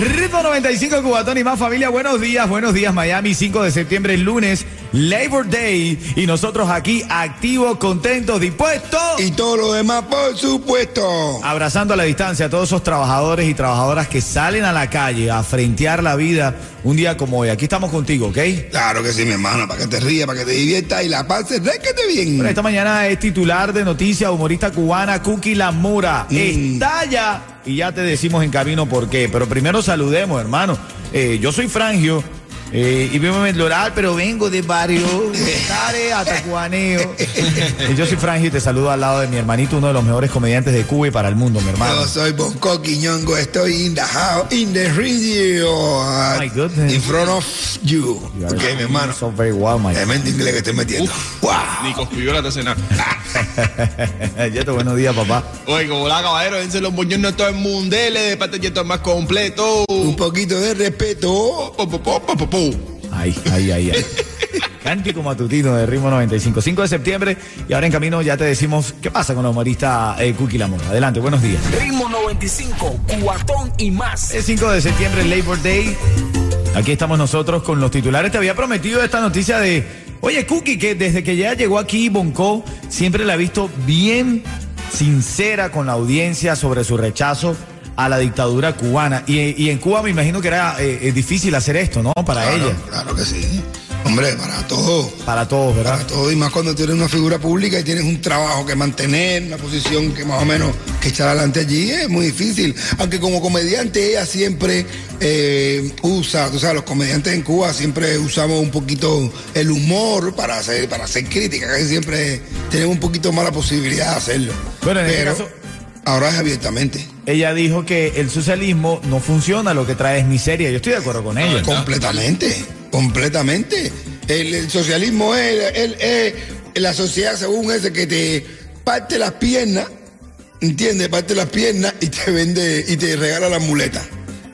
Ritmo 95 Cubatón y más familia, buenos días, buenos días Miami, 5 de septiembre, lunes, Labor Day y nosotros aquí activos, contentos, dispuestos. Y todo lo demás, por supuesto. Abrazando a la distancia a todos esos trabajadores y trabajadoras que salen a la calle a frentear la vida un día como hoy. Aquí estamos contigo, ¿ok? Claro que sí, mi hermano, para que te rías, para que te diviertas y la pases réquete bien. Bueno, esta mañana es titular de noticias, humorista cubana Cookie Lamura. Mm. Estalla y ya te decimos en camino por qué. Pero primero saludemos, hermano. Eh, yo soy Frangio. Eh, y vivo en Loral, pero vengo de barrio, Tare, Atacuaneo. Y yo soy Frangio y te saludo al lado de mi hermanito, uno de los mejores comediantes de Cuba y para el mundo, mi hermano. Yo soy Bangkok y Ñongo, estoy in the house, in the radio. my goodness. In front of you. Ok, mi hermano. So very well, my Tremendo inglés que estoy metiendo. Wow. Ni coscuyola te cenar. Yeto, buenos días, papá. Oye, como la caballero, dense los buñones a todo el mundo. Dele de parte Yeto más completo. Un poquito de respeto. Po, po, po, po. Ay, ay, ay, ay. Cántico matutino de ritmo 95. 5 de septiembre y ahora en camino ya te decimos qué pasa con la humorista eh, Cookie Lamora. Adelante, buenos días. Ritmo 95, cuatón y más. Es 5 de septiembre, Labor Day. Aquí estamos nosotros con los titulares. Te había prometido esta noticia de, oye, Cookie, que desde que ya llegó aquí Bonco, siempre la ha visto bien sincera con la audiencia sobre su rechazo a la dictadura cubana. Y, y en Cuba me imagino que era eh, eh, difícil hacer esto, ¿no? Para Claro, ella, Claro que sí. Hombre, para todo. para todos, ¿verdad? Para todo y más cuando tú eres una figura pública y tienes un trabajo que mantener, una posición que más o menos que echar adelante allí es muy difícil. Aunque como comediante ella siempre eh, usa, tú sabes, los comediantes en Cuba siempre usamos un poquito el humor para hacer, para hacer crítica, casi siempre tenemos un poquito más la posibilidad de hacerlo. Bueno, en este Pero caso- ahora es abiertamente. Ella dijo que el socialismo no funciona, lo que trae es miseria. Yo estoy de acuerdo con ella. Completamente, completamente. El, el socialismo es, el- es la sociedad según ese que te parte las piernas, ¿entiendes? Parte las piernas y te vende y te regala las muletas.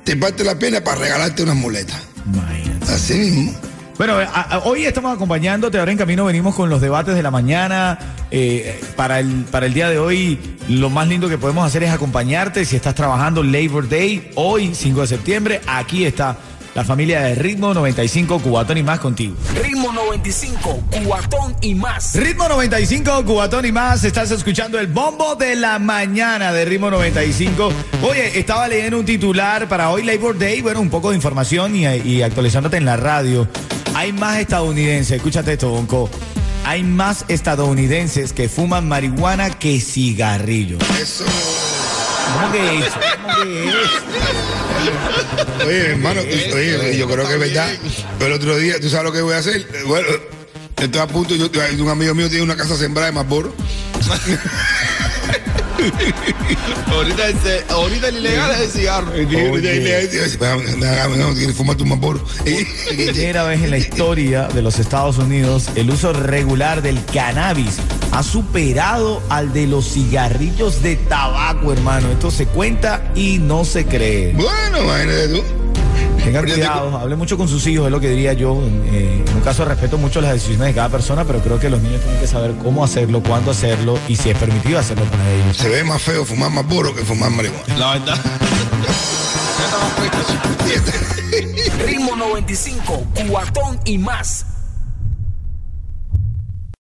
Te parte las piernas para regalarte unas muletas. Imagínate. Así mismo. Bueno, a- a- hoy estamos acompañándote, ahora en camino venimos con los debates de la mañana. Eh, para, el, para el día de hoy, lo más lindo que podemos hacer es acompañarte. Si estás trabajando Labor Day, hoy, 5 de septiembre, aquí está la familia de Ritmo 95, Cubatón y más contigo. Ritmo 95, cuatón y más. Ritmo 95, Cubatón y más. Estás escuchando el bombo de la mañana de Ritmo 95. Oye, estaba leyendo un titular para hoy Labor Day. Bueno, un poco de información y, y actualizándote en la radio. Hay más estadounidenses, escúchate esto, Bonco. Hay más estadounidenses que fuman marihuana que cigarrillos. Eso. ¿Cómo que eso? ¿Cómo que eso? Oye, hermano, oye, yo creo que es verdad. El otro día, ¿tú sabes lo que voy a hacer? Bueno, estoy a punto, yo, un amigo mío tiene una casa sembrada de Marlboro. Ahorita, el- ahorita el ilegal es el cigarro. ¿Quieres fumar tu Marlboro? Primera vez en la historia de los Estados Unidos, el uso regular del cannabis ha superado al de los cigarrillos de tabaco, hermano. Esto se cuenta y no se cree. Bueno, imagínate tú. Tengan te- cuidado, hable mucho con sus hijos, es lo que diría yo. Eh, en un caso respeto mucho las decisiones de cada persona, pero creo que los niños tienen que saber cómo hacerlo, cuándo hacerlo y si es permitido hacerlo para ellos. Se ve más feo fumar Marlboro que fumar marihuana. La verdad. Ritmo 95, cuatón y más.